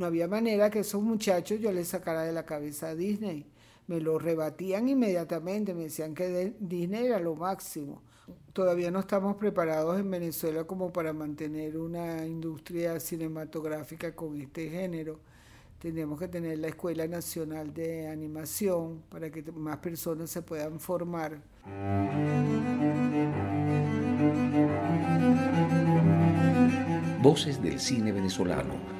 No había manera que esos muchachos yo les sacara de la cabeza a Disney. Me lo rebatían inmediatamente, me decían que Disney era lo máximo. Todavía no estamos preparados en Venezuela como para mantener una industria cinematográfica con este género. Tenemos que tener la Escuela Nacional de Animación para que más personas se puedan formar. Voces del cine venezolano,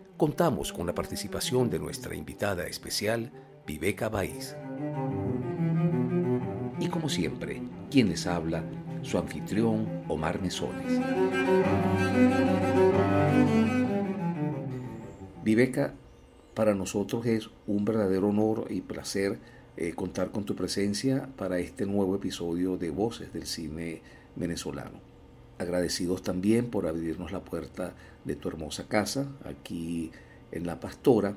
contamos con la participación de nuestra invitada especial, Viveca Baís. Y como siempre, quien les habla, su anfitrión, Omar Mesones. Viveca, para nosotros es un verdadero honor y placer eh, contar con tu presencia para este nuevo episodio de Voces del Cine Venezolano agradecidos también por abrirnos la puerta de tu hermosa casa aquí en La Pastora.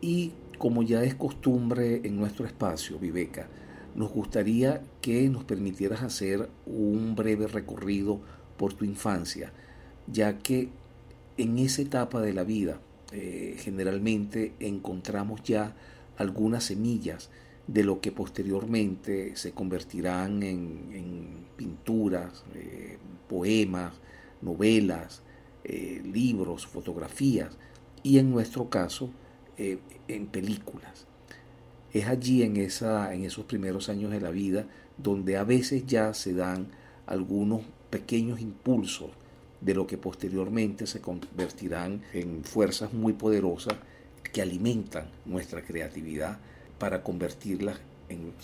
Y como ya es costumbre en nuestro espacio, Viveca, nos gustaría que nos permitieras hacer un breve recorrido por tu infancia, ya que en esa etapa de la vida eh, generalmente encontramos ya algunas semillas de lo que posteriormente se convertirán en, pinturas, eh, poemas, novelas, eh, libros, fotografías y en nuestro caso eh, en películas. Es allí en, esa, en esos primeros años de la vida donde a veces ya se dan algunos pequeños impulsos de lo que posteriormente se convertirán en fuerzas muy poderosas que alimentan nuestra creatividad para convertirlas,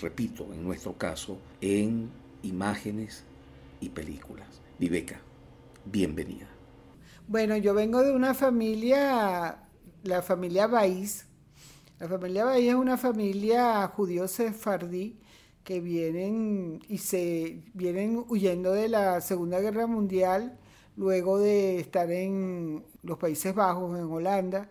repito, en nuestro caso, en imágenes y películas. Viveca, bienvenida. Bueno, yo vengo de una familia, la familia Baís. La familia Baís es una familia judío sefardí que vienen y se vienen huyendo de la Segunda Guerra Mundial luego de estar en los Países Bajos, en Holanda,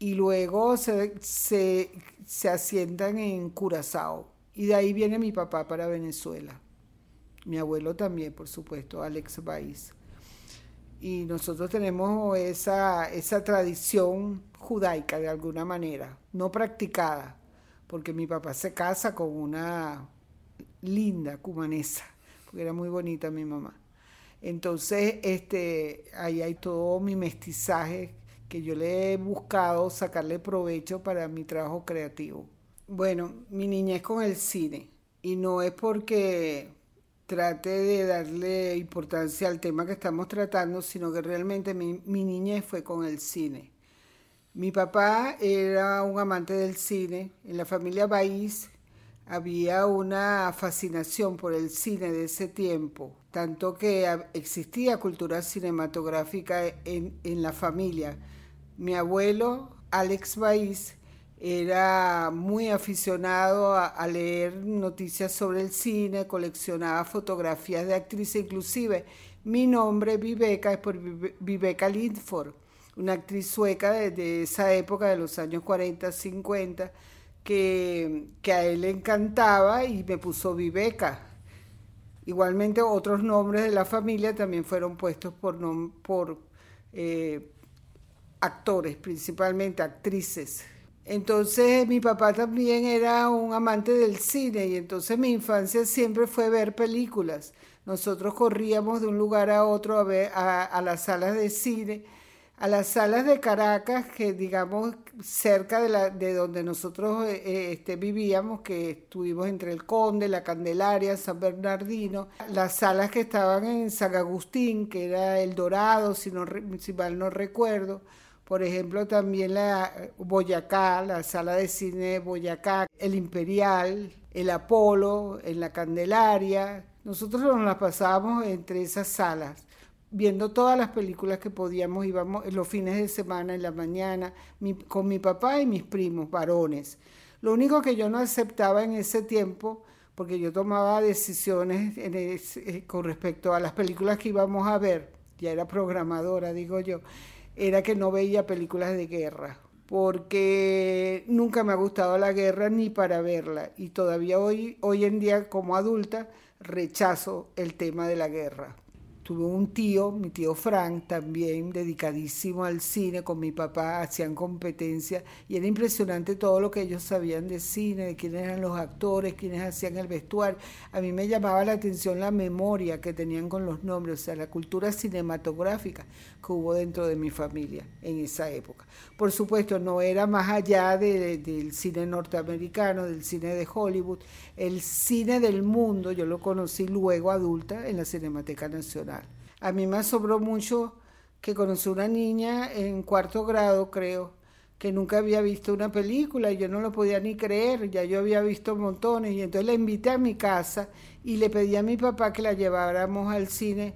y luego se, se, se asientan en Curazao. Y de ahí viene mi papá para Venezuela. Mi abuelo también, por supuesto, Alex Baís. Y nosotros tenemos esa, esa tradición judaica de alguna manera, no practicada, porque mi papá se casa con una linda cumanesa, porque era muy bonita mi mamá. Entonces, este, ahí hay todo mi mestizaje que yo le he buscado sacarle provecho para mi trabajo creativo. Bueno, mi niñez con el cine. Y no es porque trate de darle importancia al tema que estamos tratando, sino que realmente mi, mi niñez fue con el cine. Mi papá era un amante del cine. En la familia Baís había una fascinación por el cine de ese tiempo, tanto que existía cultura cinematográfica en, en la familia. Mi abuelo, Alex Baís, era muy aficionado a, leer noticias sobre el cine, coleccionaba fotografías de actrices, inclusive mi nombre, Viveca, es por Viveca Lindford, una actriz sueca de, esa época, de los años 40, 50, que, que a él le encantaba y me puso Viveca. Igualmente otros nombres de la familia también fueron puestos por, por eh, actores, principalmente actrices. Entonces mi papá también era un amante del cine y entonces mi infancia siempre fue ver películas. Nosotros corríamos de un lugar a otro a ver a, las salas de cine, a las salas de Caracas, que digamos cerca de, la, de donde nosotros eh, eh, este, vivíamos, que estuvimos entre el Conde, la Candelaria, San Bernardino, las salas que estaban en San Agustín, que era El Dorado, si, no, si mal no recuerdo por ejemplo, también la Boyacá, la sala de cine Boyacá, el Imperial, el Apolo, en la Candelaria. Nosotros nos las pasábamos entre esas salas, viendo todas las películas que podíamos, íbamos los fines de semana, en la mañana, con mi papá y mis primos varones. Lo único que yo no aceptaba en ese tiempo, porque yo tomaba decisiones eh, con respecto a las películas que íbamos a ver, ya era programadora, digo yo, era que no veía películas de guerra, porque nunca me ha gustado la guerra ni para verla, y todavía hoy, hoy en día como adulta rechazo el tema de la guerra tuve un tío, mi tío Frank, también dedicadísimo al cine, con mi papá hacían competencia y era impresionante todo lo que ellos sabían de cine, de quiénes eran los actores, quiénes hacían el vestuario. A mí me llamaba la atención la memoria que tenían con los nombres, o sea, la cultura cinematográfica que hubo dentro de mi familia en esa época. Por supuesto, no era más allá del cine norteamericano, del cine de Hollywood, el cine del mundo, yo lo conocí luego adulta en la Cinemateca Nacional a mí me asombró mucho que conocí una niña en cuarto grado, creo, que nunca había visto una película y yo no lo podía ni creer, ya yo había visto montones y entonces la invité a mi casa y le pedí a mi papá que la lleváramos al cine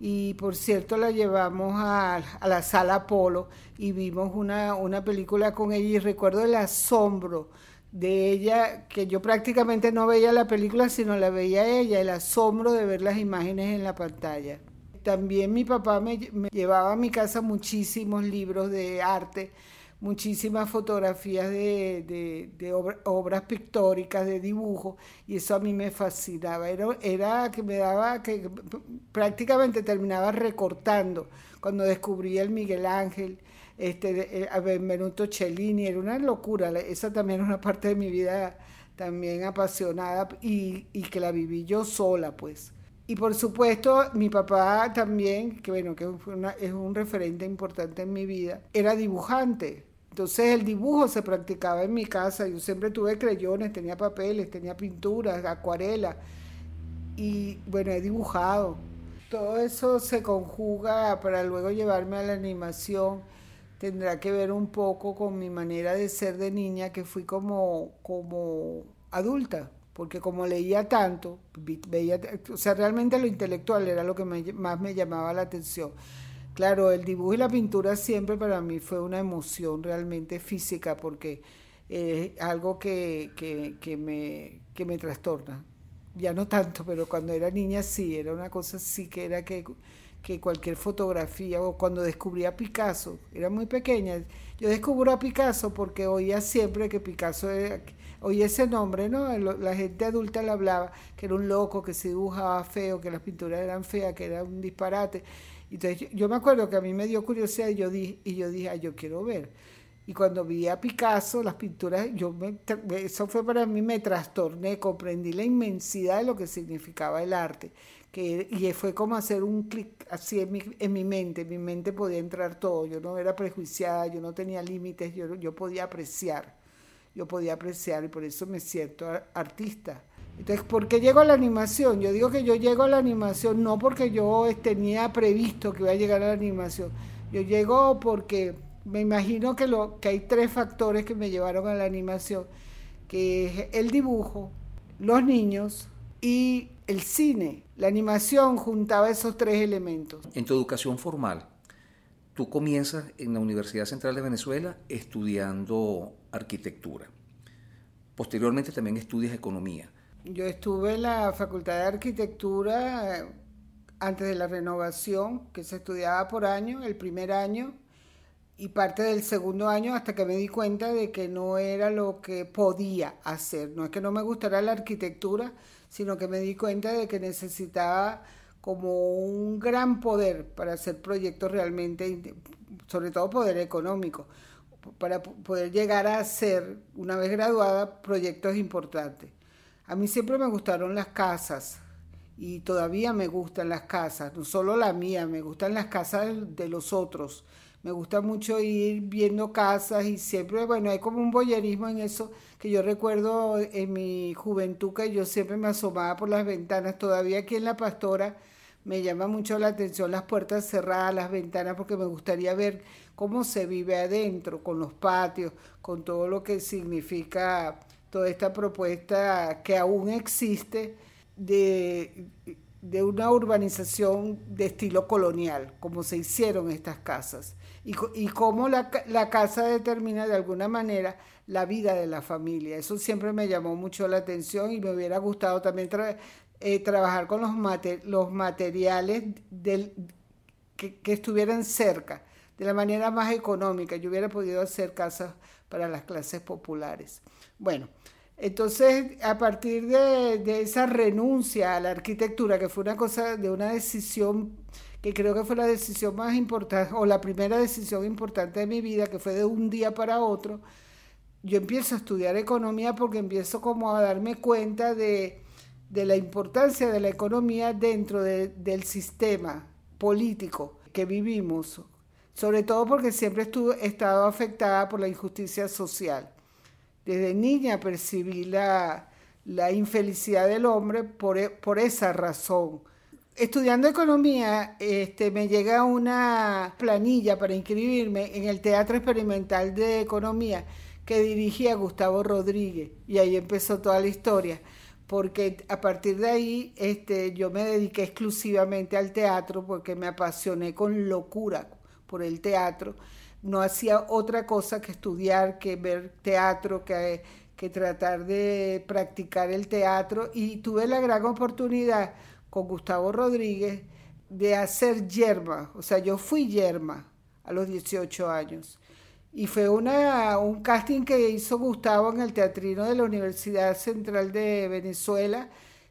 y por cierto la llevamos a, la sala Polo y vimos una, una película con ella y recuerdo el asombro de ella, que yo prácticamente no veía la película, sino la veía ella, el asombro de ver las imágenes en la pantalla. También mi papá me, llevaba a mi casa muchísimos libros de arte, muchísimas fotografías de, obras pictóricas, de dibujo, y eso a mí me fascinaba. Era, era que me daba, que prácticamente terminaba recortando cuando descubrí el Miguel Ángel, este, a Benvenuto Cellini, era una locura, esa también es una parte de mi vida también apasionada y que la viví yo sola, pues. Y por supuesto, mi papá también, que bueno, que es un referente importante en mi vida, era dibujante. Entonces el dibujo se practicaba en mi casa. Yo siempre tuve creyones, tenía papeles, tenía pinturas, acuarelas. Y bueno, he dibujado. Todo eso se conjuga para luego llevarme a la animación. Tendrá que ver un poco con mi manera de ser de niña, que fui como, como adulta porque como leía tanto, veía, o sea, realmente lo intelectual era lo que más me llamaba la atención. Claro, el dibujo y la pintura siempre para mí fue una emoción realmente física porque es algo que, que, me, que me trastorna. Ya no tanto, pero cuando era niña sí, era una cosa así que era que, que cualquier fotografía o cuando descubrí a Picasso, era muy pequeña, yo descubro a Picasso porque oía siempre que Picasso era oí ese nombre, ¿no? La gente adulta le hablaba que era un loco, que se dibujaba feo, que las pinturas eran feas, que era un disparate. Entonces yo, me acuerdo que a mí me dio curiosidad y yo dije, y yo dije, yo quiero ver. Y cuando vi a Picasso, las pinturas, yo eso fue para mí, me trastorné, comprendí la inmensidad de lo que significaba el arte. Que, y fue como hacer un clic así en mi, en mi mente, en mi mente podía entrar todo, yo no era prejuiciada, yo no tenía límites, yo, yo podía apreciar yo podía apreciar y por eso me siento artista. Entonces, ¿por qué llego a la animación? Yo digo que yo llego a la animación no porque yo tenía previsto que iba a llegar a la animación. Yo llego porque me imagino que, lo, que hay tres factores que me llevaron a la animación, que es el dibujo, los niños y el cine. La animación juntaba esos tres elementos. En tu educación formal, tú comienzas en la Universidad Central de Venezuela estudiando arquitectura. Posteriormente también estudias economía. Yo estuve en la Facultad de Arquitectura eh, antes de la renovación, que se estudiaba por año, el primer año y parte del segundo año hasta que me di cuenta de que no era lo que podía hacer. No es que no me gustara la arquitectura, sino que me di cuenta de que necesitaba como un gran poder para hacer proyectos realmente, sobre todo poder económico para poder llegar a hacer, una vez graduada, proyectos importantes. A mí siempre me gustaron las casas y todavía me gustan las casas, no solo la mía, me gustan las casas de los otros. Me gusta mucho ir viendo casas y siempre, bueno, hay como un boyerismo en eso que yo recuerdo en mi juventud que yo siempre me asomaba por las ventanas. Todavía aquí en La Pastora me llama mucho la atención las puertas cerradas, las ventanas, porque me gustaría ver cómo se vive adentro, con los patios, con todo lo que significa toda esta propuesta que aún existe de, de una urbanización de estilo colonial, como se hicieron estas casas, y, cómo la, la casa determina de alguna manera la vida de la familia. Eso siempre me llamó mucho la atención y me hubiera gustado también eh, trabajar con los, los materiales del, que, que, estuvieran cerca, de la manera más económica. Yo hubiera podido hacer casas para las clases populares. Bueno, entonces a partir de, de esa renuncia a la arquitectura, que fue una cosa de una decisión que creo que fue la decisión más importante, o la primera decisión importante de mi vida, que fue de un día para otro, yo empiezo a estudiar economía porque empiezo como a darme cuenta de, la importancia de la economía dentro del sistema político que vivimos, sobre todo porque siempre estuve, he estado afectada por la injusticia social. Desde niña percibí la, infelicidad del hombre por, e, por esa razón. Estudiando economía, este, me llega una planilla para inscribirme en el Teatro Experimental de Economía que dirigía Gustavo Rodríguez y ahí empezó toda la historia porque a partir de ahí este, yo me dediqué exclusivamente al teatro porque me apasioné con locura por el teatro. No hacía otra cosa que estudiar, que ver teatro, que, que tratar de practicar el teatro y tuve la gran oportunidad con Gustavo Rodríguez de hacer yerma. O sea, yo fui yerma a los 18 años. Y fue una, un casting que hizo Gustavo en el Teatrino de la Universidad Central de Venezuela,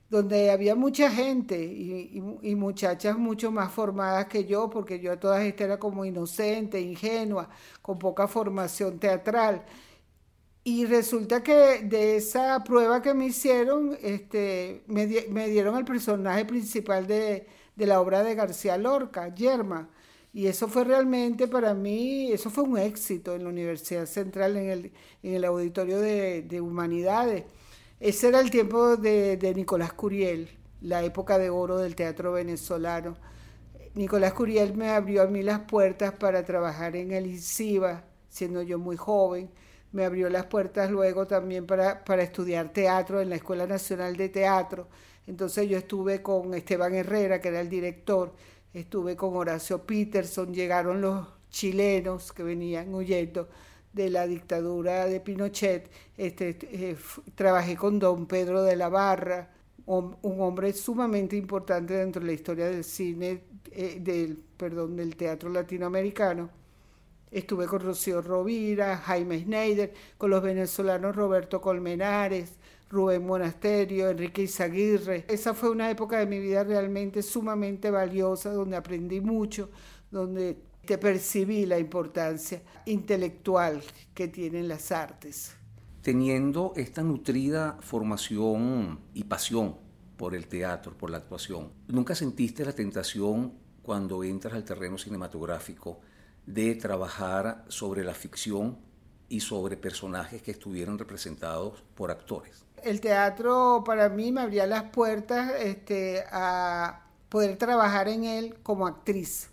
donde había mucha gente y, y, muchachas mucho más formadas que yo, porque yo a todas estas era como inocente, ingenua, con poca formación teatral. Y resulta que de esa prueba que me hicieron, este, me, me dieron el personaje principal de, de la obra de García Lorca, Yerma y eso fue realmente para mí, eso fue un éxito en la Universidad Central, en el, en el Auditorio de, de, Humanidades. Ese era el tiempo de, Nicolás Curiel, la época de oro del teatro venezolano. Nicolás Curiel me abrió a mí las puertas para trabajar en el INCIBA, siendo yo muy joven. Me abrió las puertas luego también para, para estudiar teatro en la Escuela Nacional de Teatro. Entonces yo estuve con Esteban Herrera, que era el director, estuve con Horacio Peterson, llegaron los chilenos que venían huyendo de la dictadura de Pinochet, este, eh, trabajé con don Pedro de la Barra, un hombre sumamente importante dentro de la historia del cine, eh, del, perdón, del teatro latinoamericano. Estuve con Rocío Rovira, Jaime Schneider, con los venezolanos Roberto Colmenares, Rubén Monasterio, Enrique Izaguirre. Esa fue una época de mi vida realmente sumamente valiosa, donde aprendí mucho, donde te percibí la importancia intelectual que tienen las artes. Teniendo esta nutrida formación y pasión por el teatro, por la actuación, ¿nunca sentiste la tentación cuando entras al terreno cinematográfico de trabajar sobre la ficción y sobre personajes que estuvieran representados por actores? el teatro para mí me abría las puertas este, a poder trabajar en él como actriz.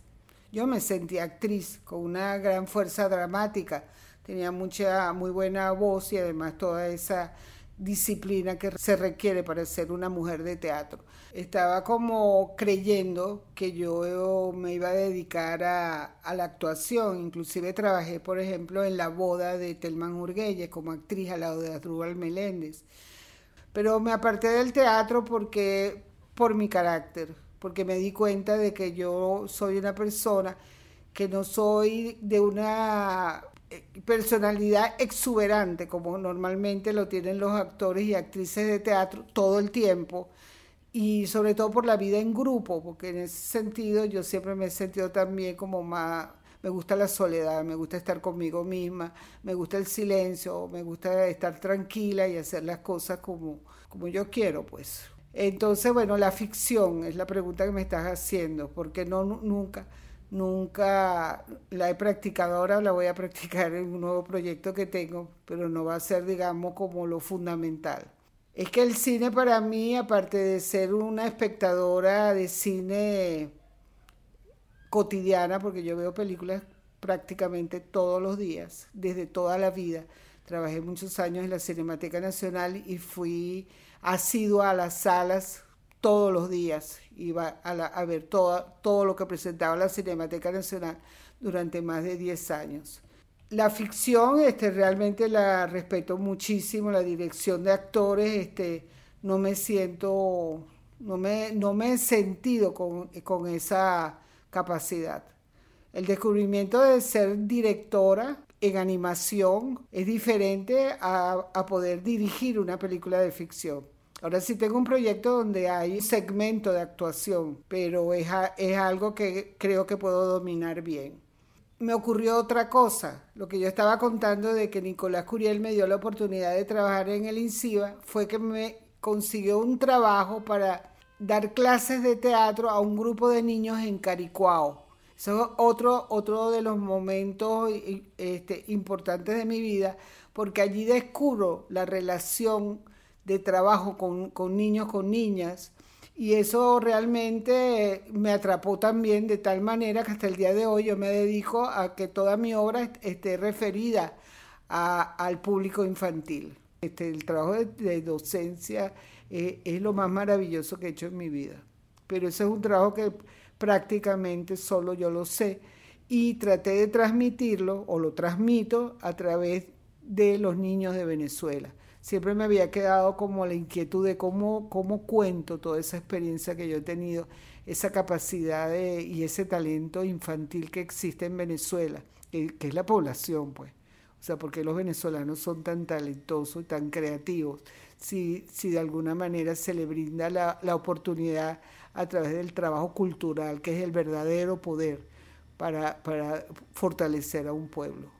Yo me sentía actriz con una gran fuerza dramática, tenía mucha, muy buena voz y además toda esa disciplina que se requiere para ser una mujer de teatro. Estaba como creyendo que yo me iba a dedicar a, la actuación, inclusive trabajé, por ejemplo, en la boda de Telman Urguelle como actriz al lado de Adrúbal Meléndez. Pero me aparté del teatro porque por mi carácter, porque me di cuenta de que yo soy una persona que no soy de una personalidad exuberante como normalmente lo tienen los actores y actrices de teatro todo el tiempo y sobre todo por la vida en grupo, porque en ese sentido yo siempre me he sentido también como más me gusta la soledad, me gusta estar conmigo misma, me gusta el silencio, me gusta estar tranquila y hacer las cosas como, como yo quiero, pues. Entonces, bueno, la ficción es la pregunta que me estás haciendo, porque no nunca nunca la he practicado ahora, la voy a practicar en un nuevo proyecto que tengo, pero no va a ser, digamos, como lo fundamental. Es que el cine para mí, aparte de ser una espectadora de cine cotidiana, porque yo veo películas prácticamente todos los días, desde toda la vida. Trabajé muchos años en la Cinemateca Nacional y fui asidua a las salas todos los días. Iba a, ver todo, todo lo que presentaba la Cinemateca Nacional durante más de 10 años. La ficción este, realmente la respeto muchísimo, la dirección de actores, este, no me siento, no me, no me he sentido con, con esa capacidad. El descubrimiento de ser directora en animación es diferente a, a, poder dirigir una película de ficción. Ahora sí tengo un proyecto donde hay un segmento de actuación, pero es, es algo que creo que puedo dominar bien me ocurrió otra cosa. Lo que yo estaba contando de que Nicolás Curiel me dio la oportunidad de trabajar en el INCIBA fue que me consiguió un trabajo para dar clases de teatro a un grupo de niños en Caricuao. Eso es otro, otro de los momentos este, importantes de mi vida, porque allí descubro la relación de trabajo con, con niños, con niñas, y eso realmente me atrapó también de tal manera que hasta el día de hoy yo me dedico a que toda mi obra esté referida al público infantil. Este, el trabajo de, docencia eh, es lo más maravilloso que he hecho en mi vida. Pero ese es un trabajo que prácticamente solo yo lo sé y traté de transmitirlo o lo transmito a través de los niños de Venezuela siempre me había quedado como la inquietud de cómo, cómo cuento toda esa experiencia que yo he tenido, esa capacidad y ese talento infantil que existe en Venezuela, que, es la población, pues. O sea, porque los venezolanos son tan talentosos y tan creativos, si, si de alguna manera se le brinda la, la oportunidad a través del trabajo cultural, que es el verdadero poder para, para fortalecer a un pueblo.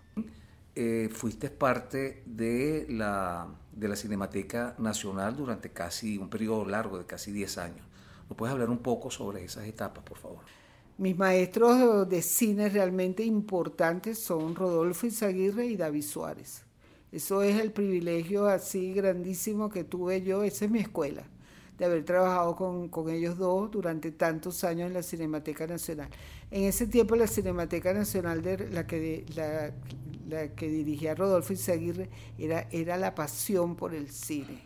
Eh, fuiste parte de la, de la Cinemateca Nacional durante casi un periodo largo de casi 10 años. ¿Nos puedes hablar un poco sobre esas etapas, por favor? Mis maestros de cine realmente importantes son Rodolfo Izaguirre y David Suárez. Eso es el privilegio así grandísimo que tuve yo, esa es mi escuela, de haber trabajado con, con ellos dos durante tantos años en la Cinemateca Nacional. En ese tiempo la Cinemateca Nacional, de la que la que dirigía Rodolfo Izaguirre, era, era la pasión por el cine.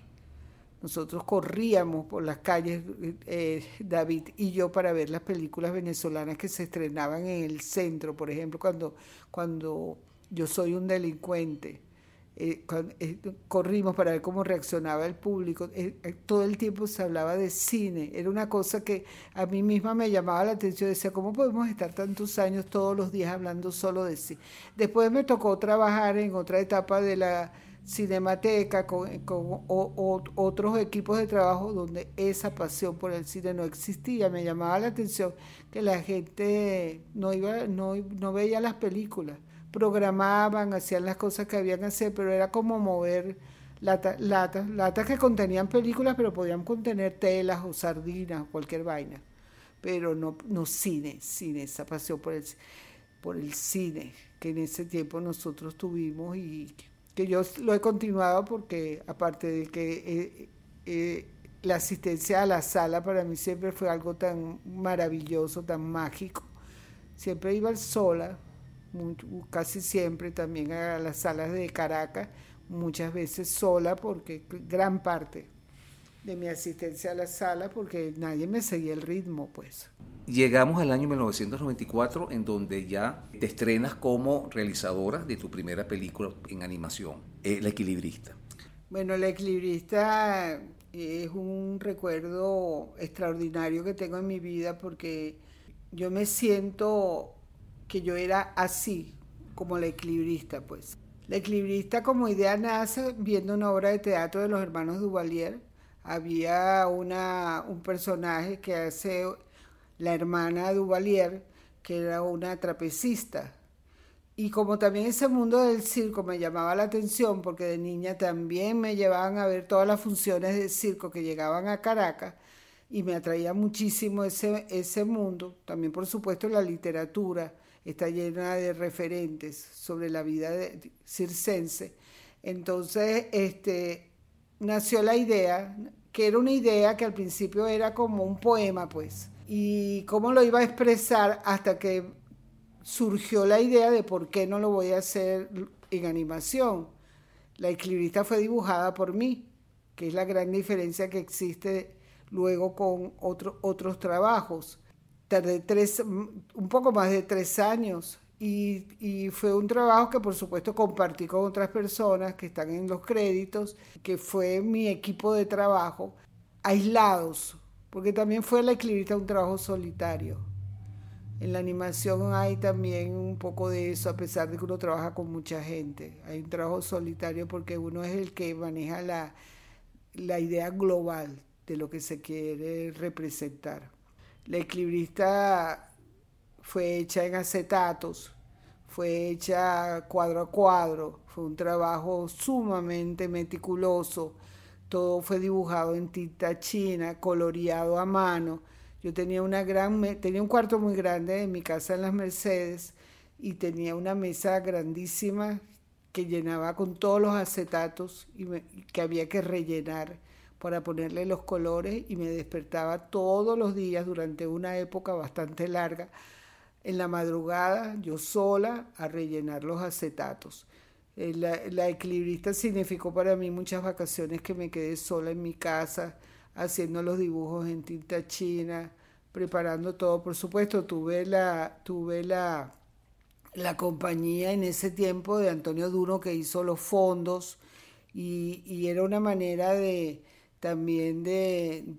Nosotros corríamos por las calles, eh, David y yo, para ver las películas venezolanas que se estrenaban en el centro, por ejemplo, cuando, cuando Yo soy un delincuente eh, eh, corrimos para ver cómo reaccionaba el público. Eh, todo el tiempo se hablaba de cine. Era una cosa que a mí misma me llamaba la atención. Decía, ¿cómo podemos estar tantos años todos los días hablando solo de cine? Después me tocó trabajar en otra etapa de la cinemateca con, con otros equipos de trabajo donde esa pasión por el cine no existía. Me llamaba la atención que la gente no, iba, no, no veía las películas programaban, hacían las cosas que habían que hacer, pero era como mover latas, latas, latas que contenían películas, pero podían contener telas o sardinas cualquier vaina. Pero no, no cine, cine, esa pasión por el, por el cine que en ese tiempo nosotros tuvimos y que yo lo he continuado porque aparte de que eh, eh, la asistencia a la sala para mí siempre fue algo tan maravilloso, tan mágico. Siempre iba sola, casi siempre también a las salas de Caracas, muchas veces sola, porque gran parte de mi asistencia a la sala, porque nadie me seguía el ritmo, pues. Llegamos al año 1994, en donde ya te estrenas como realizadora de tu primera película en animación, El Equilibrista. Bueno, El Equilibrista es un recuerdo extraordinario que tengo en mi vida porque yo me siento que yo era así, como la equilibrista, pues. La equilibrista como idea nace viendo una obra de teatro de los hermanos Duvalier. Había una, un personaje que hace la hermana Duvalier, que era una trapecista. Y como también ese mundo del circo me llamaba la atención, porque de niña también me llevaban a ver todas las funciones del circo que llegaban a Caracas, y me atraía muchísimo ese, ese mundo, también por supuesto la literatura está llena de referentes sobre la vida de, circense. Entonces, este, nació la idea, que era una idea que al principio era como un poema, pues, y cómo lo iba a expresar hasta que surgió la idea de por qué no lo voy a hacer en animación. La equilibrista fue dibujada por mí, que es la gran diferencia que existe luego con otros trabajos tardé tres, un poco más de tres años Y, fue un trabajo que por supuesto compartí con otras personas que están en los créditos, que fue mi equipo de trabajo, aislados, porque también fue la equilibrista un trabajo solitario. En la animación hay también un poco de eso, a pesar de que uno trabaja con mucha gente. Hay un trabajo solitario porque uno es el que maneja la, la idea global de lo que se quiere representar. La equilibrista fue hecha en acetatos, fue hecha cuadro a cuadro, fue un trabajo sumamente meticuloso, todo fue dibujado en tinta china, coloreado a mano. Yo tenía una gran un cuarto muy grande en mi casa en las Mercedes y tenía una mesa grandísima que llenaba con todos los acetatos y que había que rellenar para ponerle los colores y me despertaba todos los días durante una época bastante larga en la madrugada yo sola a rellenar los acetatos. Eh, la, equilibrista significó para mí muchas vacaciones que me quedé sola en mi casa haciendo los dibujos en tinta china, preparando todo. Por supuesto, tuve la, tuve la, la compañía en ese tiempo de Antonio Duro que hizo los fondos y era una manera de, también de,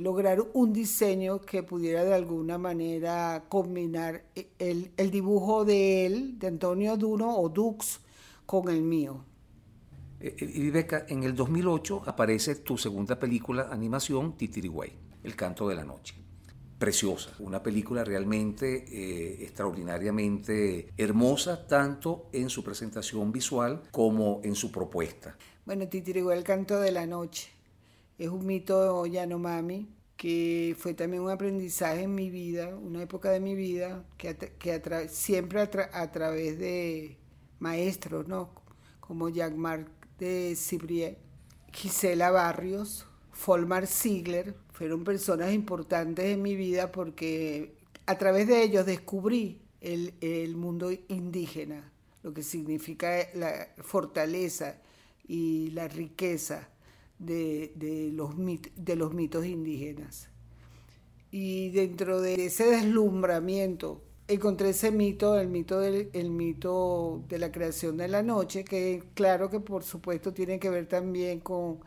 lograr un diseño que pudiera de alguna manera combinar el, dibujo de él, de Antonio Duno o Dux, con el mío. Eh, eh, y Beca, en el 2008 aparece tu segunda película animación, Titirigüey, El canto de la noche. Preciosa, una película realmente eh, extraordinariamente hermosa, tanto en su presentación visual como en su propuesta. Bueno, Titirigüey, El canto de la noche es un mito Yanomami que fue también un aprendizaje en mi vida, una época de mi vida, que, que siempre a, través de maestros, ¿no? Como Jean-Marc de Cibrier, Gisela Barrios, Folmar Ziegler, fueron personas importantes en mi vida porque a través de ellos descubrí el, el mundo indígena, lo que significa la fortaleza y la riqueza de, los, de los mitos indígenas. Y dentro de ese deslumbramiento encontré ese mito, el mito, del, el mito de la creación de la noche, que claro que por supuesto tiene que ver también con,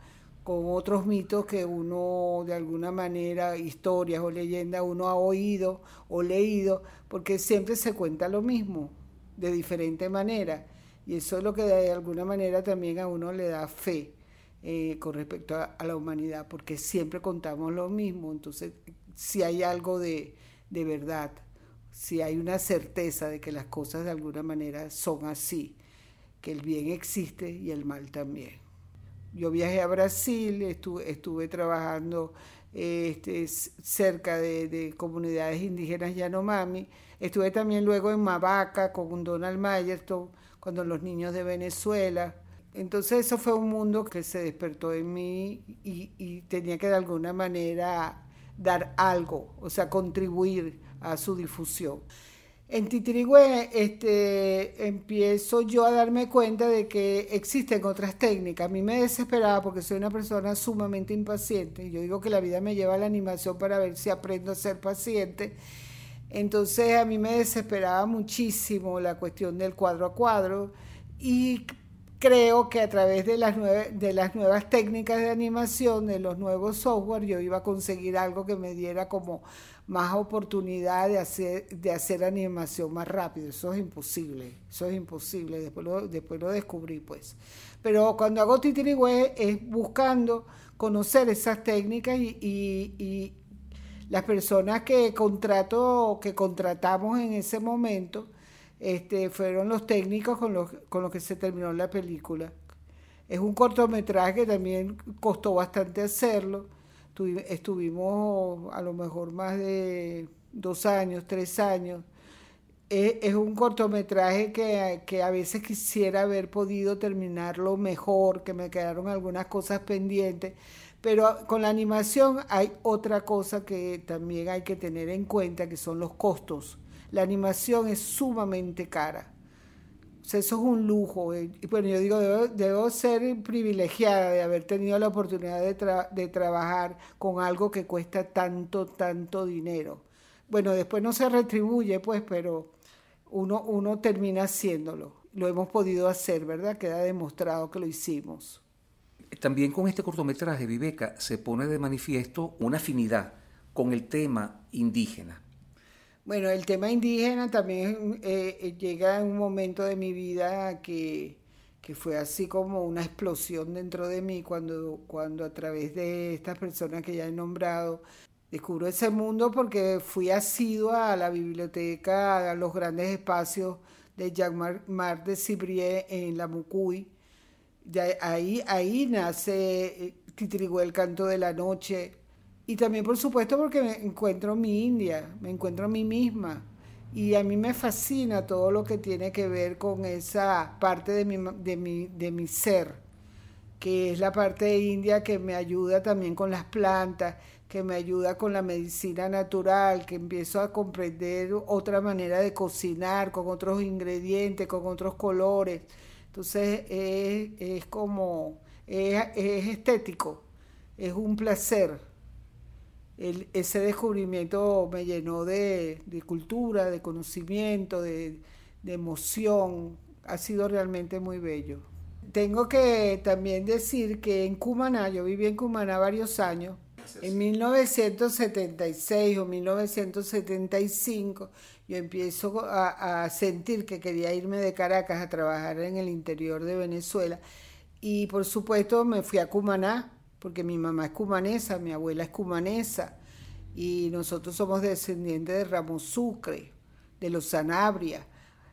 con otros mitos que uno de alguna manera, historias o leyendas, uno ha oído o leído, porque siempre se cuenta lo mismo, de diferente manera. Y eso es lo que de alguna manera también a uno le da fe. Eh, con respecto a, la humanidad, porque siempre contamos lo mismo. Entonces, si hay algo de, de verdad, si hay una certeza de que las cosas de alguna manera son así, que el bien existe y el mal también. Yo viajé a Brasil, estuve, trabajando este, cerca de, de, comunidades indígenas Yanomami. Estuve también luego en Mabaca con Donald Mayerton, cuando los niños de Venezuela entonces eso fue un mundo que se despertó en mí y, tenía que de alguna manera dar algo, o sea, contribuir a su difusión. En Titirigüe este, empiezo yo a darme cuenta de que existen otras técnicas. A mí me desesperaba porque soy una persona sumamente impaciente. Yo digo que la vida me lleva a la animación para ver si aprendo a ser paciente. Entonces a mí me desesperaba muchísimo la cuestión del cuadro a cuadro y creo que a través de las, de las nuevas técnicas de animación, de los nuevos software, yo iba a conseguir algo que me diera como más oportunidad de hacer, de hacer animación más rápido. Eso es imposible, eso es imposible. Después lo, después lo descubrí, pues. Pero cuando hago Titirigüe es buscando conocer esas técnicas y, y las personas que contrato, que contratamos en ese momento, este, fueron los técnicos con los, con los que se terminó la película. Es un cortometraje que también costó bastante hacerlo. estuvimos a lo mejor más de dos años, tres años. Es, un cortometraje que, que, a veces quisiera haber podido terminarlo mejor, que me quedaron algunas cosas pendientes, pero con la animación hay otra cosa que también hay que tener en cuenta, que son los costos la animación es sumamente cara. Eso es un lujo. Eh, y bueno, yo digo, debo, ser privilegiada de haber tenido la oportunidad de, de trabajar con algo que cuesta tanto, tanto dinero. Bueno, después no se retribuye, pues, pero uno, uno termina haciéndolo. Lo hemos podido hacer, ¿verdad? Queda demostrado que lo hicimos. También con este cortometraje, Viveca, se pone de manifiesto una afinidad con el tema indígena. Bueno, el tema indígena también eh, eh, llega en un momento de mi vida que, que, fue así como una explosión dentro de mí cuando, cuando a través de estas personas que ya he nombrado descubro ese mundo porque fui asidua a la biblioteca, a los grandes espacios de Jean-Marc de Cibrier en la Mucuy. ahí, ahí nace eh, Titrigüe, el canto de la noche. Y también, por supuesto, porque me encuentro mi India, me encuentro a mí misma. Y a mí me fascina todo lo que tiene que ver con esa parte de mi, de mi, de mi ser, que es la parte de India que me ayuda también con las plantas, que me ayuda con la medicina natural, que empiezo a comprender otra manera de cocinar, con otros ingredientes, con otros colores. Entonces es, como, es, estético, es un placer. Ese descubrimiento me llenó de, cultura, de conocimiento, de, de emoción. Ha sido realmente muy bello. Tengo que también decir que en Cumaná, yo viví en Cumaná varios años, en 1976 o 1975 yo empiezo a, sentir que quería irme de Caracas a trabajar en el interior de Venezuela y por supuesto me fui a Cumaná porque mi mamá es cumanesa, mi abuela es cumanesa y nosotros somos descendientes de Ramos Sucre, de los Sanabria.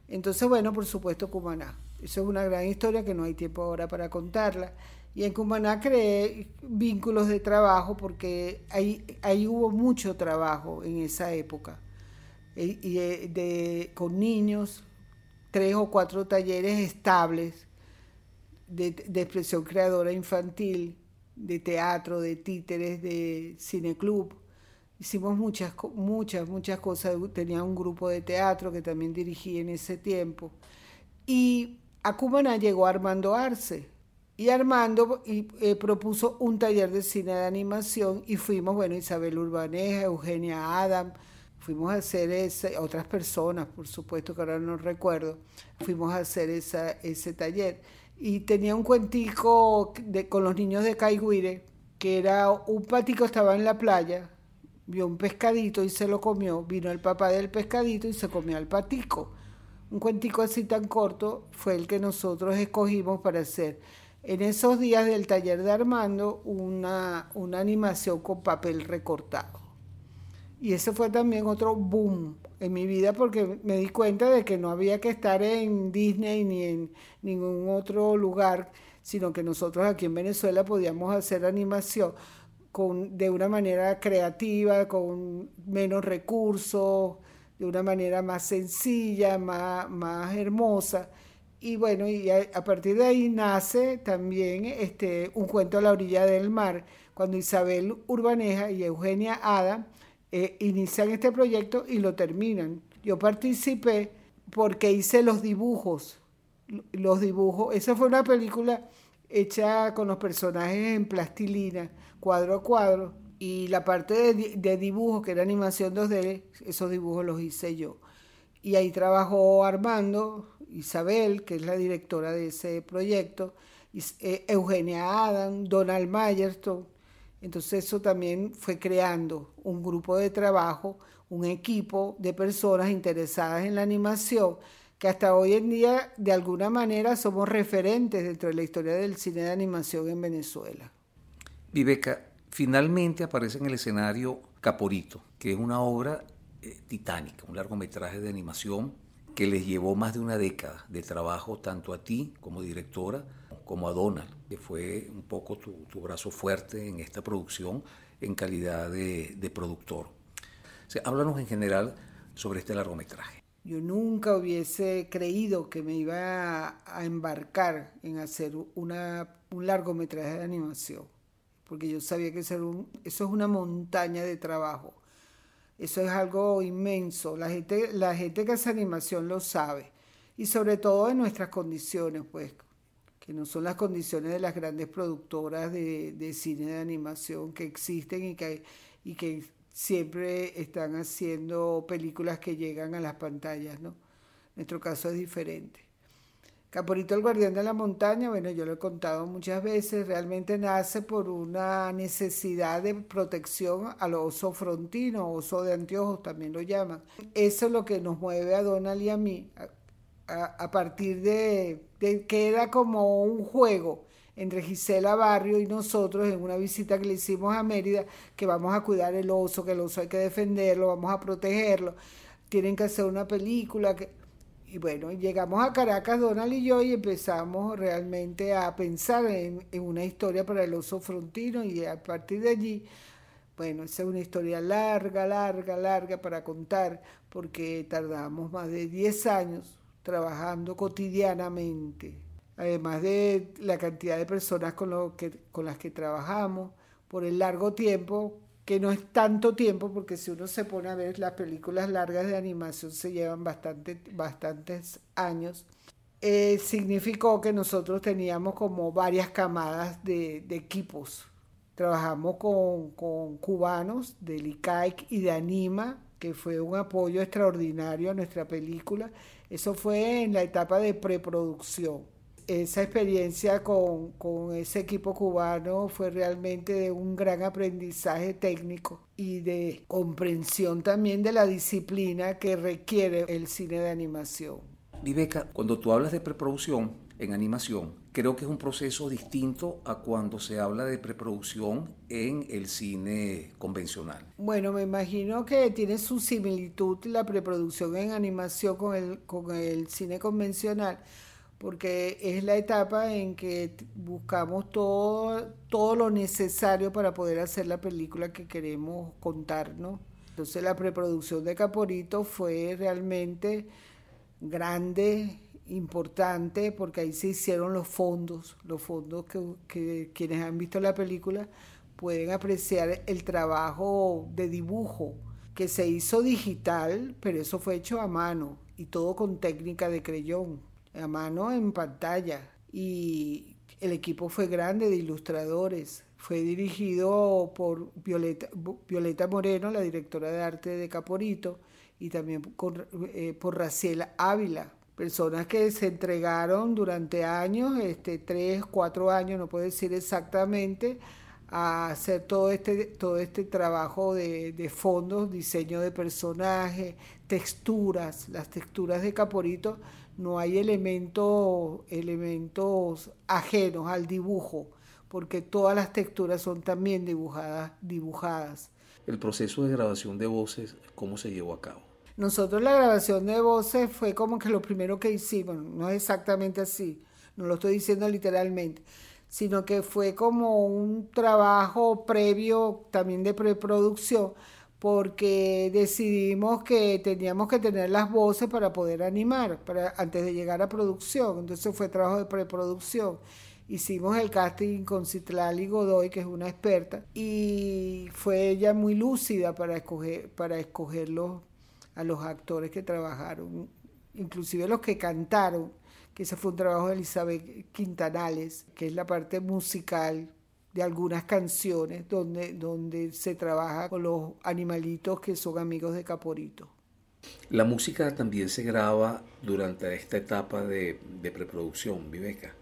Entonces, bueno, por supuesto Cumaná. Eso es una gran historia que no hay tiempo ahora para contarla. Y en Cumaná creé vínculos de trabajo porque ahí, ahí hubo mucho trabajo en esa época. E, y de, con niños, tres o cuatro talleres estables de, expresión creadora infantil, de teatro, de títeres, de cineclub. Hicimos muchas, muchas, muchas cosas. Tenía un grupo de teatro que también dirigí en ese tiempo. Y a Cumaná llegó Armando Arce, y Armando y, eh, propuso un taller de cine de animación y fuimos, bueno, Isabel Urbaneja, Eugenia Adam, fuimos a hacer ese, otras personas, por supuesto que ahora no recuerdo, fuimos a hacer esa, ese taller. Y tenía un cuentico de, con los niños de Caiguire, que era un patico estaba en la playa, vio un pescadito y se lo comió, vino el papá del pescadito y se comió al patico. Un cuentico así tan corto fue el que nosotros escogimos para hacer en esos días del taller de Armando una, una animación con papel recortado. Y ese fue también otro boom en mi vida porque me di cuenta de que no había que estar en Disney ni en ningún otro lugar, sino que nosotros aquí en Venezuela podíamos hacer animación con, de una manera creativa, con menos recursos, de una manera más sencilla, más, más hermosa. Y bueno, y a, partir de ahí nace también este, un cuento a la orilla del mar, cuando Isabel Urbaneja y Eugenia Ada eh, inician este proyecto y lo terminan. Yo participé porque hice los dibujos, los dibujos, esa fue una película hecha con los personajes en plastilina, cuadro a cuadro, y la parte de, de dibujo, que era animación 2D, esos dibujos los hice yo. Y ahí trabajó Armando, Isabel, que es la directora de ese proyecto, eh, Eugenia Adam, Donald Mayerton. Entonces eso también fue creando un grupo de trabajo, un equipo de personas interesadas en la animación, que hasta hoy en día de alguna manera somos referentes dentro de la historia del cine de animación en Venezuela. Viveca, finalmente aparece en el escenario Caporito, que es una obra eh, titánica, un largometraje de animación que les llevó más de una década de trabajo tanto a ti como directora como a Donald, que fue un poco tu, brazo fuerte en esta producción en calidad de, productor. háblanos en general sobre este largometraje. Yo nunca hubiese creído que me iba a, embarcar en hacer una, un largometraje de animación, porque yo sabía que eso es una montaña de trabajo eso es algo inmenso. La gente, la gente que hace animación lo sabe. Y sobre todo en nuestras condiciones, pues, que no son las condiciones de las grandes productoras de, cine de animación que existen y que, y que siempre están haciendo películas que llegan a las pantallas, ¿no? Nuestro caso es diferente. Caporito el guardián de la montaña, bueno, yo lo he contado muchas veces, realmente nace por una necesidad de protección al oso frontino, oso de anteojos también lo llaman. Eso es lo que nos mueve a Donald y a mí, a, partir de, que era como un juego entre Gisela Barrio y nosotros en una visita que le hicimos a Mérida, que vamos a cuidar el oso, que el oso hay que defenderlo, vamos a protegerlo, tienen que hacer una película y bueno, llegamos a Caracas, Donald y yo, y empezamos realmente a pensar en, una historia para el oso frontino y a partir de allí, bueno, esa es una historia larga, larga, larga para contar, porque tardamos más de 10 años trabajando cotidianamente, además de la cantidad de personas con, lo que, con las que trabajamos, por el largo tiempo que no es tanto tiempo, porque si uno se pone a ver las películas largas de animación se llevan bastante, bastantes años, eh, significó que nosotros teníamos como varias camadas de, equipos. Trabajamos con, con, cubanos del ICAIC y de Anima, que fue un apoyo extraordinario a nuestra película. Eso fue en la etapa de preproducción esa experiencia con, ese equipo cubano fue realmente de un gran aprendizaje técnico y de comprensión también de la disciplina que requiere el cine de animación. Viveca, cuando tú hablas de preproducción en animación, creo que es un proceso distinto a cuando se habla de preproducción en el cine convencional. Bueno, me imagino que tiene su similitud la preproducción en animación con el, con el cine convencional porque es la etapa en que buscamos todo, todo lo necesario para poder hacer la película que queremos contarnos. Entonces la preproducción de Caporito fue realmente grande, importante, porque ahí se hicieron los fondos, los fondos que, quienes han visto la película pueden apreciar el trabajo de dibujo que se hizo digital, pero eso fue hecho a mano y todo con técnica de creyón a mano en pantalla y el equipo fue grande de ilustradores. Fue dirigido por Violeta, Violeta Moreno, la directora de arte de Caporito, y también eh, por Raciel Ávila, personas que se entregaron durante años, este, tres, cuatro años, no puedo decir exactamente, a hacer todo este, todo este trabajo de, de fondos, diseño de personajes, texturas, las texturas de Caporito no hay elementos, elementos ajenos al dibujo, porque todas las texturas son también dibujadas, dibujadas. El proceso de grabación de voces, ¿cómo se llevó a cabo? Nosotros la grabación de voces fue como que lo primero que hicimos, no es exactamente así, no lo estoy diciendo literalmente, sino que fue como un trabajo previo también de preproducción porque decidimos que teníamos que tener las voces para poder animar, para, antes de llegar a producción. Entonces fue trabajo de preproducción. Hicimos el casting con Citlali Godoy, que es una experta, y fue ella muy lúcida para escoger, para escogerlos a los actores que trabajaron, inclusive los que cantaron, que ese fue un trabajo de Elizabeth Quintanales, que es la parte musical de algunas canciones donde, donde se trabaja con los animalitos que son amigos de Caporito. La música también se graba durante esta etapa de, preproducción, Viveca.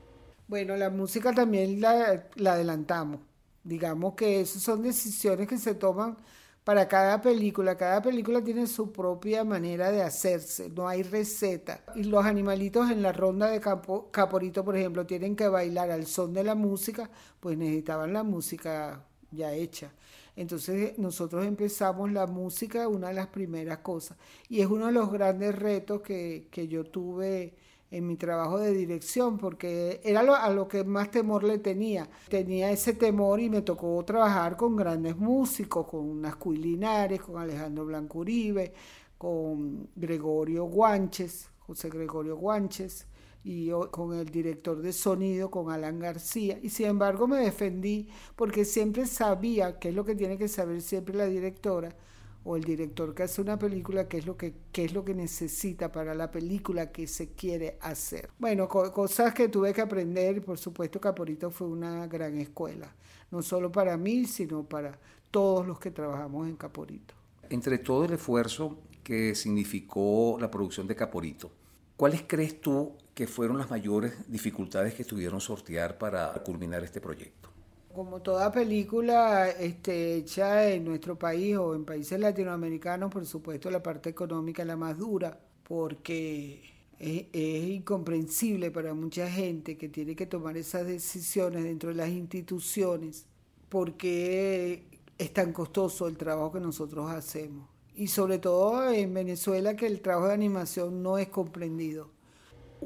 Bueno, la música también la, la adelantamos. Digamos que esas son decisiones que se toman para cada película. Cada película tiene su propia manera de hacerse, no hay receta. Y los animalitos en la ronda de Caporito, por ejemplo, tienen que bailar al son de la música, pues necesitaban la música ya hecha. Entonces nosotros empezamos la música, una de las primeras cosas. Y es uno de los grandes retos que, que yo tuve en mi trabajo de dirección, porque era a lo que más temor le tenía. Tenía ese temor y me tocó trabajar con grandes músicos, con Nascuy Linares, con Alejandro Blanco Uribe, con Gregorio Guanches, José Gregorio Guanches, y con el director de sonido, con Alan García. Y sin embargo me defendí porque siempre sabía, que es lo que tiene que saber siempre la directora, o el director que hace una película, qué es lo que, es lo que necesita para la película que se quiere hacer. Bueno, cosas que tuve que aprender por supuesto Caporito fue una gran escuela, no solo para mí, sino para todos los que trabajamos en Caporito. Entre todo el esfuerzo que significó la producción de Caporito, ¿Cuáles crees tú que fueron las mayores dificultades que tuvieron sortear para culminar este proyecto? Como toda película este, hecha en nuestro país o en países latinoamericanos, por supuesto la parte económica es la más dura, porque es, es, incomprensible para mucha gente que tiene que tomar esas decisiones dentro de las instituciones, porque es tan costoso el trabajo que nosotros hacemos. Y sobre todo en Venezuela que el trabajo de animación no es comprendido.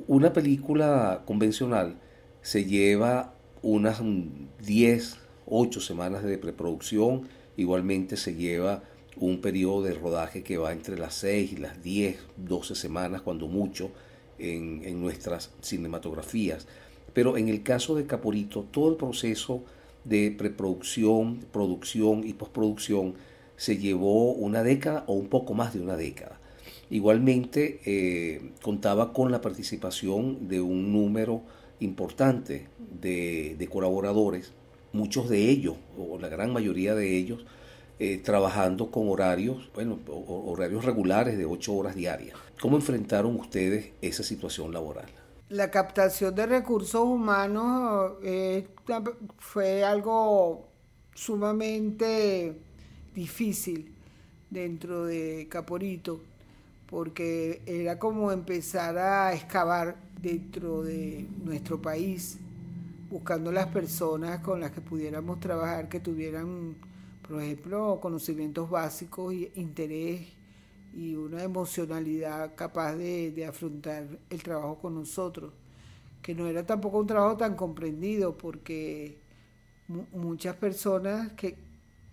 Una película convencional se lleva unas 10, 8 semanas de preproducción. Igualmente se lleva un periodo de rodaje que va entre las 6 y las 10, 12 semanas, cuando mucho, en, en nuestras cinematografías. Pero en el caso de Caporito, todo el proceso de preproducción, producción y postproducción se llevó una década o un poco más de una década. Igualmente eh, contaba con la participación de un número importante de, colaboradores, muchos de ellos, o la gran mayoría de ellos, eh, trabajando con horarios, bueno, horarios regulares de ocho horas diarias. ¿Cómo enfrentaron ustedes esa situación laboral? La captación de recursos humanos eh, fue algo sumamente difícil dentro de Caporito porque era como empezar a excavar dentro de nuestro país, buscando las personas con las que pudiéramos trabajar, que tuvieran, por ejemplo, conocimientos básicos y interés y una emocionalidad capaz de, afrontar el trabajo con nosotros, que no era tampoco un trabajo tan comprendido, porque muchas personas que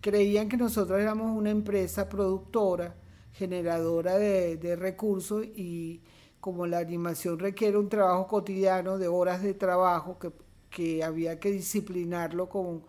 creían que nosotros éramos una empresa productora, generadora de, recursos y como la animación requiere un trabajo cotidiano de horas de trabajo que, que había que disciplinarlo como,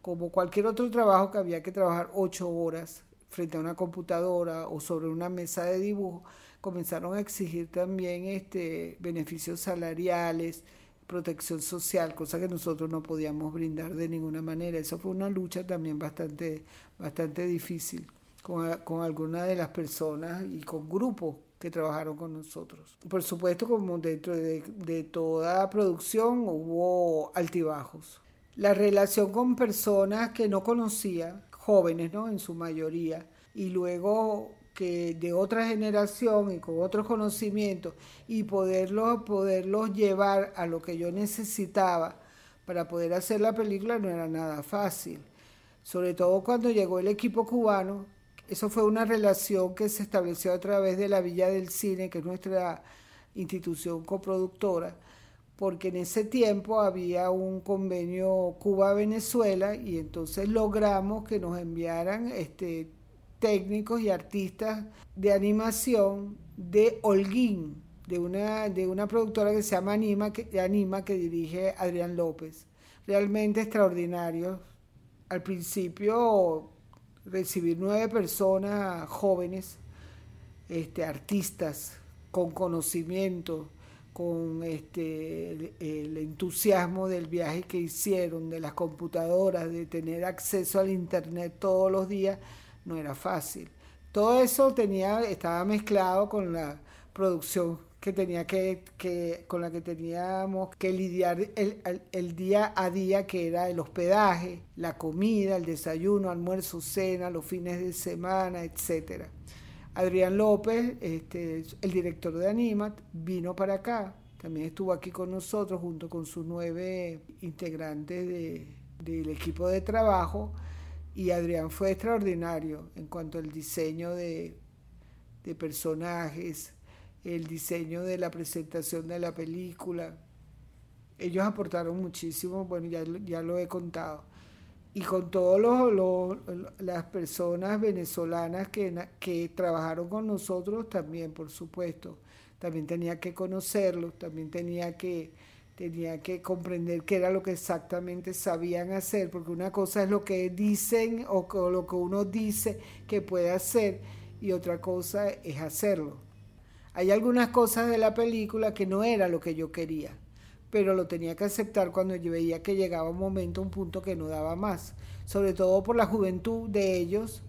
como cualquier otro trabajo que había que trabajar ocho horas frente a una computadora o sobre una mesa de dibujo, comenzaron a exigir también este, beneficios salariales, protección social, cosa que nosotros no podíamos brindar de ninguna manera. Eso fue una lucha también bastante, bastante difícil con, con algunas de las personas y con grupos trabajaron con nosotros. Por supuesto, como dentro de, de toda producción hubo altibajos. La relación con personas que no conocía, jóvenes, ¿no? En su mayoría, y luego que de otra generación y con otros conocimientos y poderlos, poderlos llevar a lo que yo necesitaba para poder hacer la película no era nada fácil. Sobre todo cuando llegó el equipo cubano, eso fue una relación que se estableció a través de la Villa del Cine, que es nuestra institución coproductora, porque en ese tiempo había un convenio Cuba-Venezuela y entonces logramos que nos enviaran este, técnicos y artistas de animación de Holguín, de una, de una productora que se llama Anima que, Anima, que dirige Adrián López. Realmente extraordinario. Al principio recibir nueve personas jóvenes, este, artistas con conocimiento, con este, el, entusiasmo del viaje que hicieron, de las computadoras, de tener acceso al internet todos los días, no era fácil. Todo eso tenía, estaba mezclado con la producción que tenía que, que, con la que teníamos que lidiar el, el, día a día, que era el hospedaje, la comida, el desayuno, almuerzo, cena, los fines de semana, etcétera. Adrián López, este, el director de Animat, vino para acá, también estuvo aquí con nosotros junto con sus nueve integrantes de, del equipo de trabajo y Adrián fue extraordinario en cuanto al diseño de, de personajes, el diseño de la presentación de la película. Ellos aportaron muchísimo, bueno, ya, ya lo he contado. Y con todas las personas venezolanas que, que trabajaron con nosotros también, por supuesto. También tenía que conocerlos, también tenía que, tenía que comprender qué era lo que exactamente sabían hacer, porque una cosa es lo que dicen o lo que uno dice que puede hacer y otra cosa es hacerlo. Hay algunas cosas de la película que no era lo que yo quería, pero lo tenía que aceptar cuando yo veía que llegaba un momento, un punto que no daba más, sobre todo por la juventud de ellos,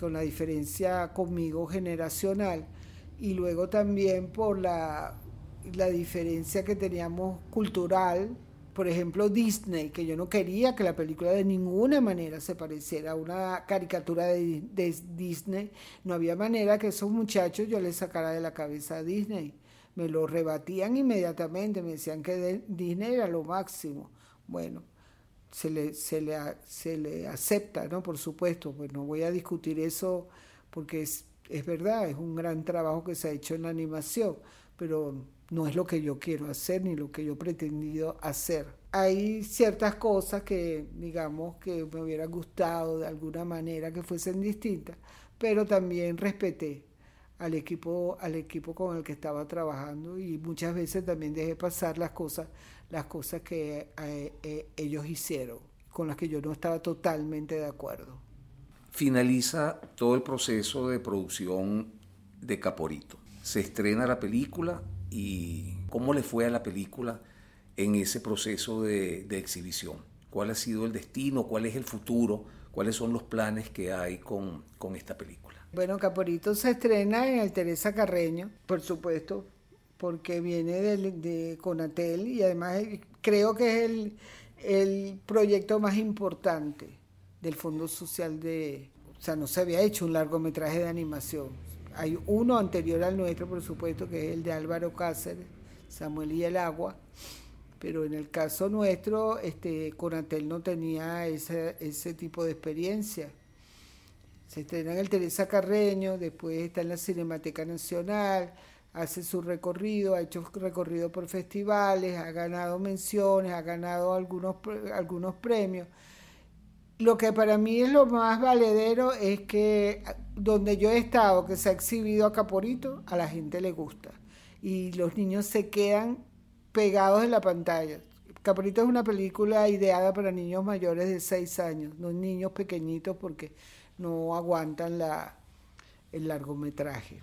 con la diferencia conmigo generacional, y luego también por la la diferencia que teníamos cultural, por ejemplo, Disney, que yo no quería que la película de ninguna manera se pareciera a una caricatura de, Disney. No había manera que esos muchachos yo les sacara de la cabeza a Disney. Me lo rebatían inmediatamente, me decían que Disney era lo máximo. Bueno, se le, se le, se le acepta, ¿no? Por supuesto, pues no voy a discutir eso porque es, es verdad, es un gran trabajo que se ha hecho en la animación, pero no es lo que yo quiero hacer ni lo que yo he pretendido hacer. Hay ciertas cosas que, digamos, que me hubieran gustado de alguna manera que fuesen distintas, pero también respeté al equipo, al equipo con el que estaba trabajando y muchas veces también dejé pasar las cosas, las cosas que eh, eh, ellos hicieron, con las que yo no estaba totalmente de acuerdo. Finaliza todo el proceso de producción de Caporito. Se estrena la película y cómo le fue a la película en ese proceso de, exhibición. ¿Cuál ha sido el destino? ¿Cuál es el futuro? ¿Cuáles son los planes que hay con, esta película? Bueno, Caporito se estrena en el Teresa Carreño, por supuesto, porque viene de, Conatel y además creo que es el, el proyecto más importante del Fondo Social de... O sea, no se había hecho un largometraje de animación hay uno anterior al nuestro, por supuesto, que es el de Álvaro Cáceres, Samuel y el Agua, pero en el caso nuestro, este, Conatel no tenía ese, ese tipo de experiencia. Se estrena en el Teresa Carreño, después está en la Cinemateca Nacional, hace su recorrido, ha hecho recorrido por festivales, ha ganado menciones, ha ganado algunos, algunos premios lo que para mí es lo más valedero es que donde yo he estado, que se ha exhibido a Caporito, a la gente le gusta. Y los niños se quedan pegados en la pantalla. Caporito es una película ideada para niños mayores de 6 años, no niños pequeñitos porque no aguantan la, el largometraje.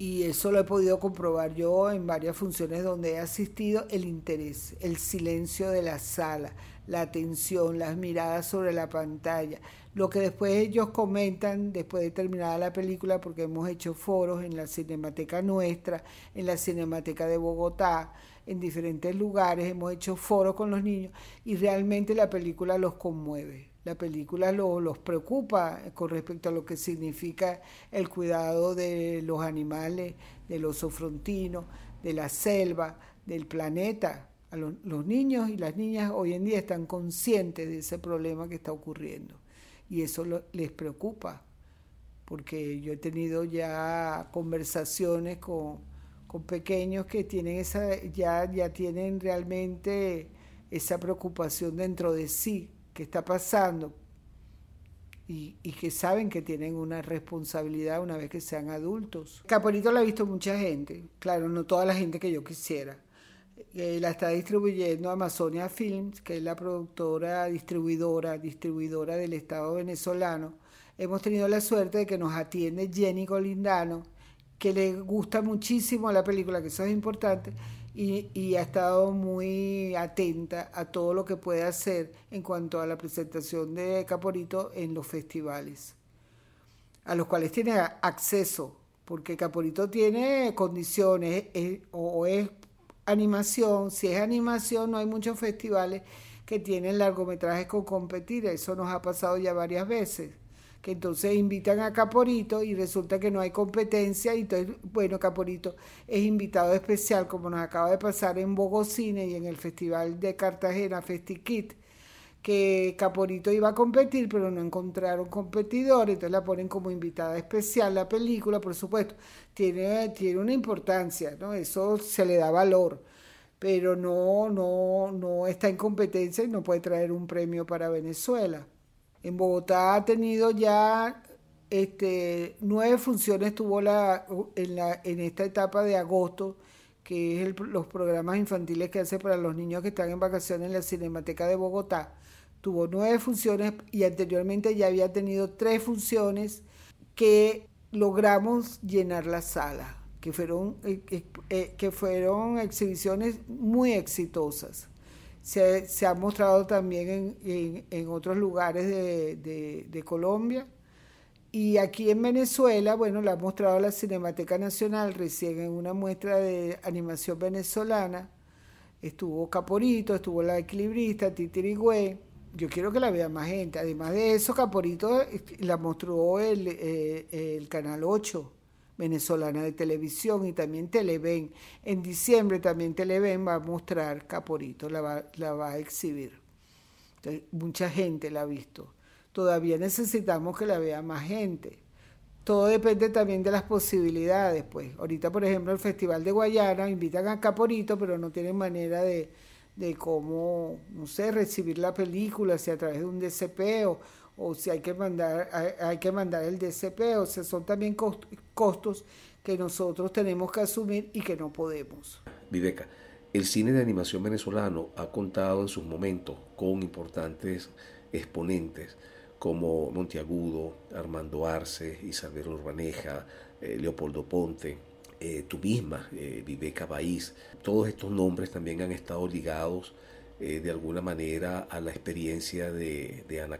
Y eso lo he podido comprobar yo en varias funciones donde he asistido, el interés, el silencio de la sala, la atención, las miradas sobre la pantalla, lo que después ellos comentan después de terminada la película, porque hemos hecho foros en la Cinemateca nuestra, en la Cinemateca de Bogotá, en diferentes lugares, hemos hecho foros con los niños y realmente la película los conmueve. La película los preocupa con respecto a lo que significa el cuidado de los animales, del oso frontino, de la selva, del planeta, los, niños y las niñas hoy en día están conscientes de ese problema que está ocurriendo. Y eso les preocupa porque yo he tenido ya conversaciones con, pequeños que tienen esa ya ya tienen realmente esa preocupación dentro de sí que está pasando y, y, que saben que tienen una responsabilidad una vez que sean adultos. Caporito la ha visto mucha gente, claro, no toda la gente que yo quisiera, la está distribuyendo Amazonia Films, que es la productora, distribuidora, distribuidora del Estado venezolano. Hemos tenido la suerte de que nos atiende Jenny Golindano, que le gusta muchísimo la película, que eso es importante, y, y, ha estado muy atenta a todo lo que puede hacer en cuanto a la presentación de Caporito en los festivales, a los cuales tiene acceso, porque Caporito tiene condiciones o es animación, si es animación, no hay muchos festivales que tienen largometrajes con competir, eso nos ha pasado ya varias veces, entonces invitan a Caporito y resulta que no hay competencia y entonces, bueno, Caporito es invitado especial, como nos acaba de pasar en Bogocine y en el Festival de Cartagena, FestiKit, que Caporito iba a competir, pero no encontraron competidores, entonces la ponen como invitada especial. La película, por supuesto, tiene, tiene una importancia, ¿no? Eso se le da valor, pero no, no, no está en competencia y no puede traer un premio para Venezuela. En Bogotá ha tenido ya este, nueve funciones, tuvo la, en, en esta etapa de agosto, que es los programas infantiles que hace para los niños que están en vacaciones en la Cinemateca de Bogotá tuvo nueve funciones y anteriormente ya había tenido tres funciones que logramos llenar la sala, que fueron, eh, eh, que fueron exhibiciones muy exitosas. Se, se ha mostrado también en, otros lugares de, Colombia Y aquí en Venezuela, bueno, la ha mostrado la Cinemateca Nacional recién en una muestra de animación venezolana. Estuvo Caporito, estuvo la equilibrista, Titirigüe. Yo quiero que la vea más gente. Además de eso, Caporito la mostró el, eh, el Canal 8 venezolana de televisión y también Televen. En diciembre también Televen va a mostrar Caporito, la va, la va a exhibir. mucha gente la ha visto. Todavía necesitamos que la vea más gente. Todo depende también de las posibilidades, pues. Ahorita, por ejemplo, el Festival de Guayana invitan a Caporito, pero no tienen manera de, de cómo, no sé, recibir la película, si a través de un DCP o, o si hay que mandar, hay, que mandar el DCP, o sea, son también costos que nosotros tenemos que asumir y que no podemos. Viveca, el cine de animación venezolano ha contado en sus momentos con importantes exponentes como Monteagudo, Armando Arce, Isabel Urbaneja, eh, Leopoldo Ponte, eh, tú misma, eh, Viveca Baís. Todos estos nombres también han estado ligados de alguna manera a la experiencia de, de Ana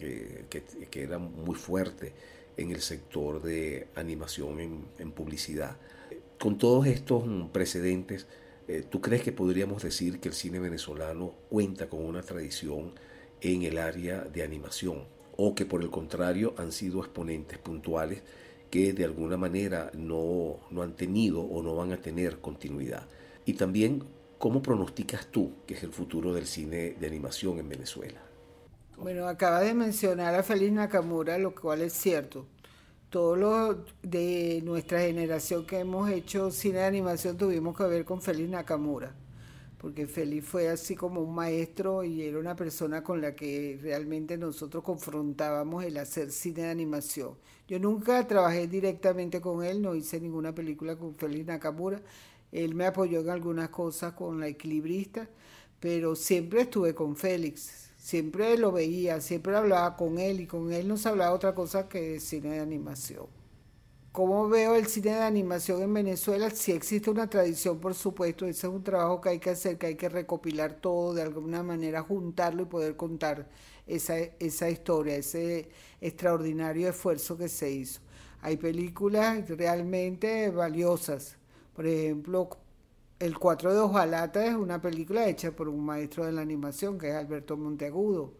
Kamura, que, era muy fuerte en el sector de animación en, publicidad. Con todos estos precedentes, eh, ¿tú crees que podríamos decir que el cine venezolano cuenta con una tradición en el área de animación? ¿O que por el contrario han sido exponentes puntuales que de alguna manera no, no han tenido o no van a tener continuidad? Y también, ¿cómo pronosticas tú que es el futuro del cine de animación en Venezuela? Bueno, acaba de mencionar a Félix Nakamura, lo cual es cierto. Todos los de nuestra generación que hemos hecho cine de animación tuvimos que ver con Félix Nakamura, porque Félix fue así como un maestro y era una persona con la que realmente nosotros confrontábamos el hacer cine de animación. Yo nunca trabajé directamente con él, no hice ninguna película con Félix Nakamura. Él me apoyó en algunas cosas con la equilibrista, pero siempre estuve con Félix Siempre lo veía, siempre hablaba con él y con él no se hablaba otra cosa que cine de animación. ¿Cómo veo el cine de animación en Venezuela? Si existe una tradición, por supuesto, ese es un trabajo que hay que hacer, que hay que recopilar todo, de alguna manera juntarlo y poder contar esa, esa historia, ese extraordinario esfuerzo que se hizo. Hay películas realmente valiosas, por ejemplo, el Cuatro de Ojalata es una película hecha por un maestro de la animación, que es Alberto Monteagudo.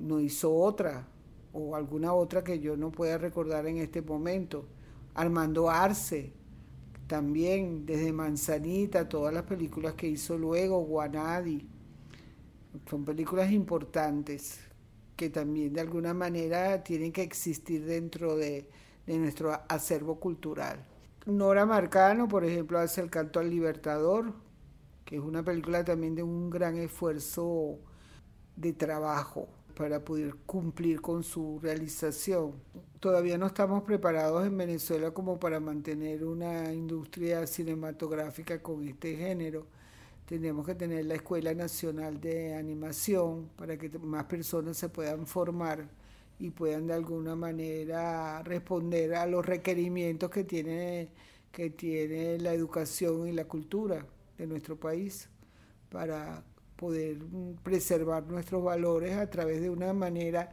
No hizo otra, o alguna otra que yo no pueda recordar en este momento. Armando Arce, también desde Manzanita, todas las películas que hizo luego, Guanadi. Son películas importantes que también de alguna manera tienen que existir dentro de, de nuestro acervo cultural. Nora Marcano, por ejemplo, hace El canto al libertador, que es una película también de un gran esfuerzo de trabajo para poder cumplir con su realización. Todavía no estamos preparados en Venezuela como para mantener una industria cinematográfica con este género. Tenemos que tener la Escuela Nacional de Animación para que más personas se puedan formar y puedan de alguna manera responder a los requerimientos que tiene, que tiene la educación y la cultura de nuestro país para poder preservar nuestros valores a través de una manera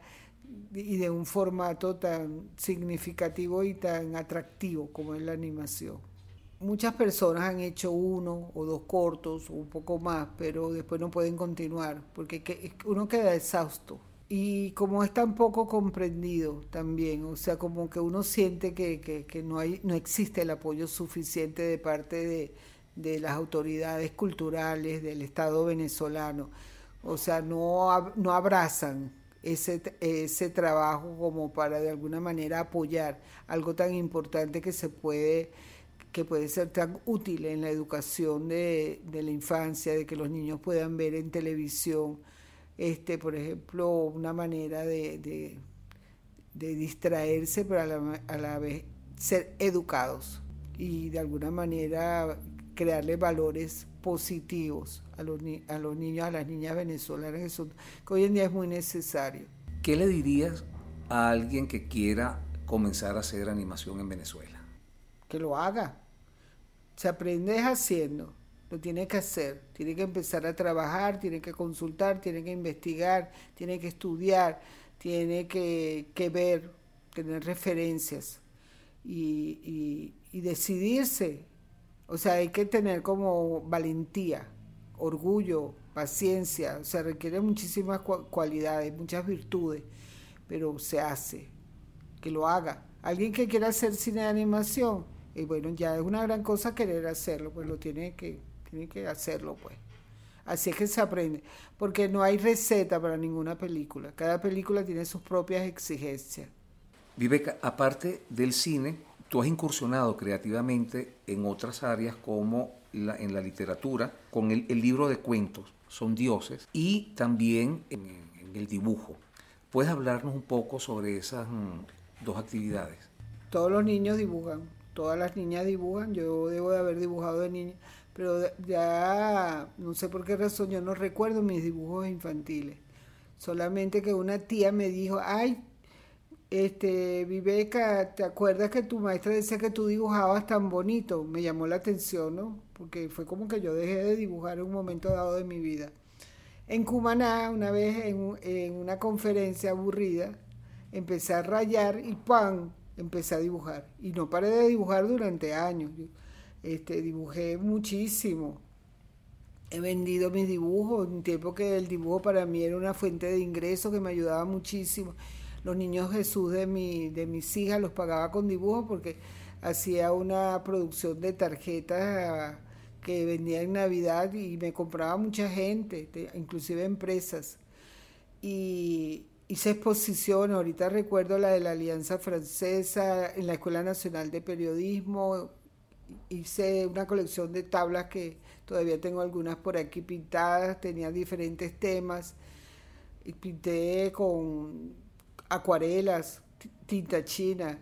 y de un formato tan significativo y tan atractivo como es la animación. Muchas personas han hecho uno o dos cortos o un poco más, pero después no pueden continuar porque uno queda exhausto y como es tan poco comprendido también, o sea, como que uno siente que, no, hay, no existe el apoyo suficiente de parte de, las autoridades culturales del Estado venezolano, o sea, no, no abrazan ese, ese trabajo como para de alguna manera apoyar algo tan importante que se puede que puede ser tan útil en la educación de, de la infancia, de que los niños puedan ver en televisión este, por ejemplo, una manera de, de, distraerse, pero a la, vez ser educados y de alguna manera crearle valores positivos a los, a los niños, a las niñas venezolanas, que hoy en día es muy necesario. ¿Qué le dirías a alguien que quiera comenzar a hacer animación en Venezuela? Que lo haga. Se aprende haciendo lo tiene que hacer, tiene que empezar a trabajar, tiene que consultar, tiene que investigar, tiene que estudiar, tiene que, ver tener referencias y, y decidirse. O sea, hay que tener como valentía, orgullo, paciencia, o sea, requiere muchísimas cualidades, muchas virtudes, pero se hace, que lo haga. Alguien que quiera hacer cine de animación, y bueno, ya es una gran cosa querer hacerlo, pues lo tiene que, tiene que hacerlo, pues. Así es que se aprende, porque no hay receta para ninguna película. Cada película tiene sus propias exigencias. Viveca, aparte del cine, tú has incursionado creativamente en otras áreas como en la literatura, con el, libro de cuentos, son dioses, y también en, en, el dibujo. ¿Puedes hablarnos un poco sobre esas mm, dos actividades? Todos los niños dibujan, todas las niñas dibujan, yo debo de haber dibujado de niña, pero ya no sé por qué razón yo no recuerdo mis dibujos infantiles. Solamente que una tía me dijo, ay, este, Viveca, ¿te acuerdas que tu maestra decía que tú dibujabas tan bonito? Me llamó la atención, ¿no? Porque fue como que yo dejé de dibujar en un momento dado de mi vida. En Cumaná, una vez en, en una conferencia aburrida, empecé a rayar y ¡pam! empecé a dibujar. Y no paré de dibujar durante años. Este, dibujé muchísimo. He vendido mis dibujos, un tiempo que el dibujo para mí era una fuente de ingreso que me ayudaba muchísimo los niños Jesús de, mi, de mis hijas los pagaba con dibujos porque hacía una producción de tarjetas que vendía en Navidad y me compraba mucha gente, inclusive empresas. Y hice exposiciones, ahorita recuerdo la de la Alianza Francesa, en la Escuela Nacional de Periodismo, hice una colección de tablas que todavía tengo algunas por aquí pintadas, tenía diferentes temas, y pinté con acuarelas, tinta china,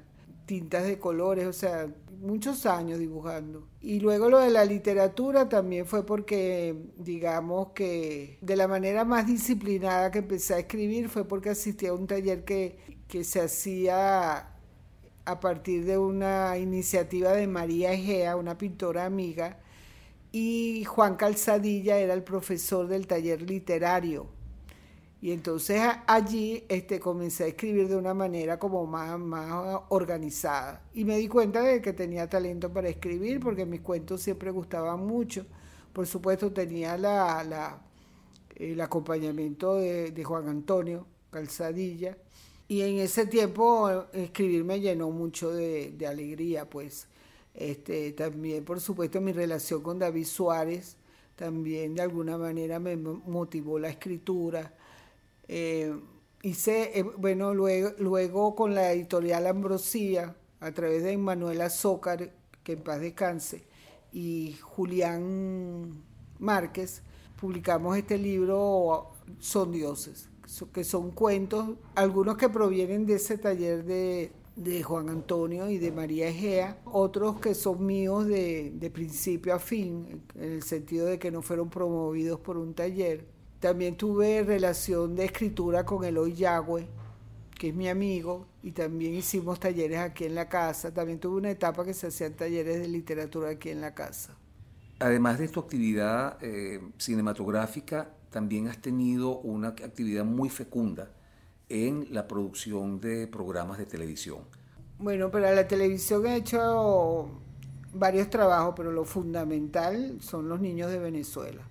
tintas de colores, o sea, muchos años dibujando. Y luego lo de la literatura también fue porque, digamos que de la manera más disciplinada que empecé a escribir fue porque asistí a un taller que, que se hacía a partir de una iniciativa de María Egea, una pintora amiga, y Juan Calzadilla era el profesor del taller literario. Y entonces allí este, comencé a escribir de una manera como más, más organizada. Y me di cuenta de que tenía talento para escribir porque mis cuentos siempre gustaban mucho. Por supuesto tenía la, la, el acompañamiento de, de Juan Antonio Calzadilla. Y en ese tiempo escribir me llenó mucho de, de alegría, pues. Este, también, por supuesto, mi relación con David Suárez también de alguna manera me motivó la escritura eh, hice, eh, bueno, luego, luego con la editorial Ambrosía, a través de Manuela Zócar, que en paz descanse, y Julián Márquez, publicamos este libro Son Dioses, que son cuentos, algunos que provienen de ese taller de, de Juan Antonio y de María Egea, otros que son míos de, de principio a fin, en el sentido de que no fueron promovidos por un taller también tuve relación de escritura con Eloy Yagüe, que es mi amigo, y también hicimos talleres aquí en la casa. También tuve una etapa que se hacían talleres de literatura aquí en la casa. Además de tu actividad eh, cinematográfica, también has tenido una actividad muy fecunda en la producción de programas de televisión. Bueno, para la televisión he hecho varios trabajos, pero lo fundamental son los niños de Venezuela.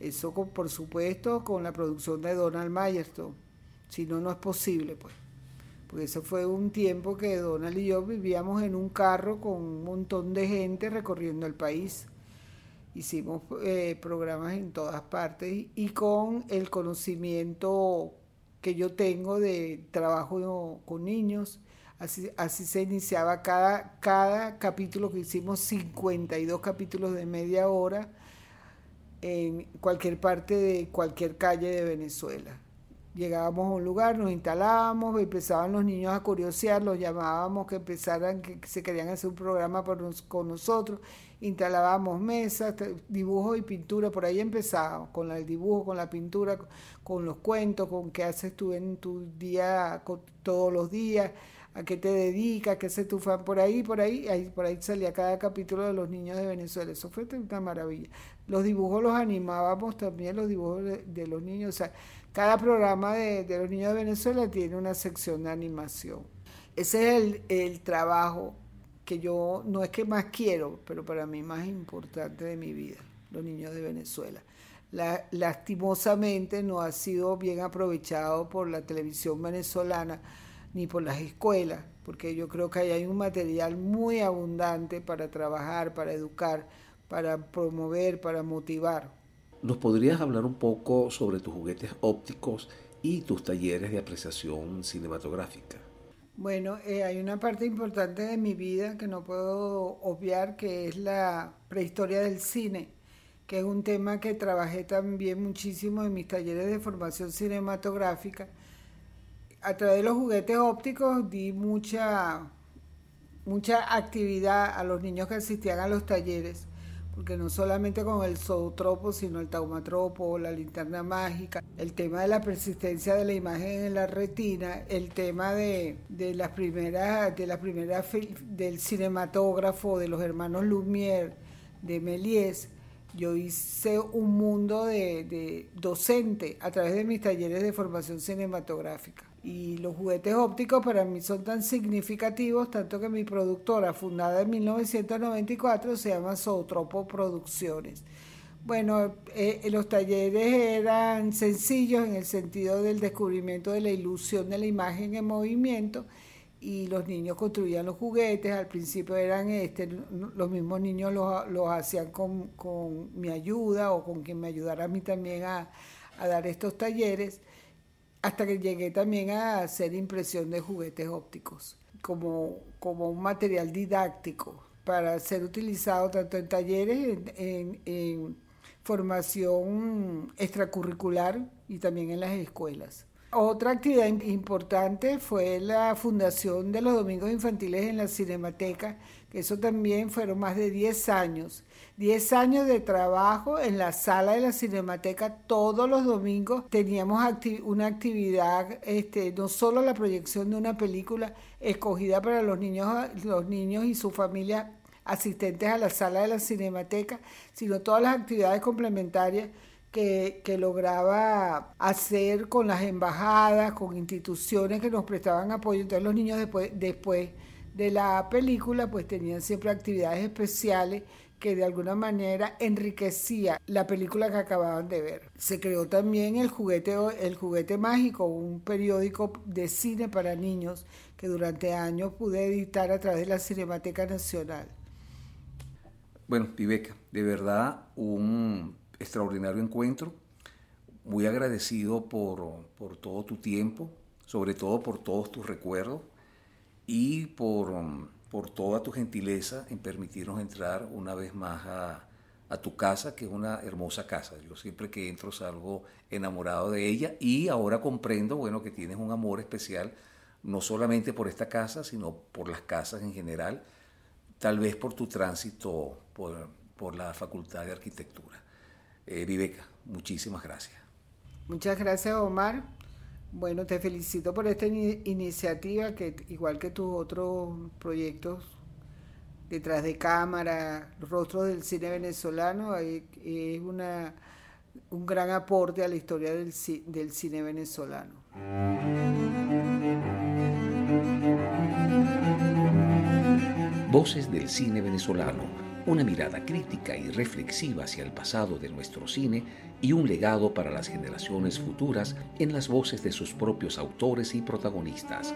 Eso, por supuesto, con la producción de Donald Mayerton. Si no, no es posible, pues. Porque eso fue un tiempo que Donald y yo vivíamos en un carro con un montón de gente recorriendo el país. Hicimos eh, programas en todas partes y, con el conocimiento que yo tengo de trabajo con niños. Así, así se iniciaba cada, cada capítulo que hicimos, 52 capítulos de media hora en cualquier parte de cualquier calle de Venezuela. Llegábamos a un lugar, nos instalábamos, empezaban los niños a curiosear, los llamábamos que empezaran, que se querían hacer un programa con nosotros, instalábamos mesas, dibujos y pintura, por ahí empezábamos, con el dibujo, con la pintura, con los cuentos, con qué haces tú en tu día, todos los días, a qué te dedicas, qué haces tu fan, por ahí, por ahí, ahí, por ahí salía cada capítulo de los niños de Venezuela, eso fue una maravilla. Los dibujos los animábamos también, los dibujos de, los niños, o sea, cada programa de, de, los niños de Venezuela tiene una sección de animación. Ese es el trabajo que yo no es que más quiero, pero para mí más importante de mi vida, los niños de Venezuela. lastimosamente no ha sido bien aprovechado por la televisión venezolana ni por las escuelas, porque yo creo que ahí hay un material muy abundante para trabajar, para educar, para promover, para motivar. ¿Nos podrías hablar un poco sobre tus juguetes ópticos y tus talleres de apreciación cinematográfica? Bueno, eh, hay una parte importante de mi vida que no puedo obviar, que es la prehistoria del cine, que es un tema que trabajé también muchísimo en mis talleres de formación cinematográfica. A través de los juguetes ópticos di mucha, mucha actividad a los niños que asistían a los talleres porque no solamente con el zootropo, sino el taumatropo, la linterna mágica, el tema de la persistencia de la imagen en la retina, el tema de, las primeras, de la primera del cinematógrafo, de los hermanos Lumière, de Méliès. Yo hice un mundo de docente a través de mis talleres de formación cinematográfica. Y los juguetes ópticos para mí son tan significativos, tanto que mi productora, fundada en 1994, se llama Zootropo Producciones. Bueno, eh, los talleres eran sencillos en el sentido del descubrimiento de la ilusión de la imagen en movimiento y los niños construían los juguetes. Al principio eran este, los mismos niños los, hacían con, mi ayuda o con quien me ayudara a mí también a, a dar estos talleres hasta que llegué también a hacer impresión de juguetes ópticos como, como un material didáctico para ser utilizado tanto en talleres, en, en formación extracurricular y también en las escuelas. Otra actividad importante fue la fundación de los Domingos Infantiles en la Cinemateca, que eso también fueron más de 10 años. 10 años de trabajo en la sala de la Cinemateca todos los domingos. Teníamos una actividad, este, no solo la proyección de una película escogida para los niños, los niños y sus familias asistentes a la sala de la Cinemateca, sino todas las actividades complementarias que, lograba hacer con las embajadas, con instituciones que nos prestaban apoyo. Entonces los niños después, después de la película pues tenían siempre actividades especiales que de alguna manera enriquecía la película que acababan de ver. Se creó también el juguete, el juguete mágico, un periódico de cine para niños que durante años pude editar a través de la Cinemateca Nacional. Bueno, Viveca, de verdad un extraordinario encuentro. Muy agradecido por, todo tu tiempo, sobre todo por todos tus recuerdos y por, por toda tu gentileza en permitirnos entrar una vez más a, tu casa, que es una hermosa casa. Yo siempre que entro salgo enamorado de ella y ahora comprendo, bueno, que tienes un amor especial, no solamente por esta casa, sino por las casas en general, tal vez por tu tránsito por, por la Facultad de Arquitectura. Eh, Viveca, muchísimas gracias. Muchas gracias, Omar. Bueno, te felicito por esta iniciativa que, igual que tus otros proyectos detrás de cámara, Rostros del Cine Venezolano, es una, un gran aporte a la historia del, del cine venezolano. Voces del cine venezolano una mirada crítica y reflexiva hacia el pasado de nuestro cine y un legado para las generaciones futuras en las voces de sus propios autores y protagonistas.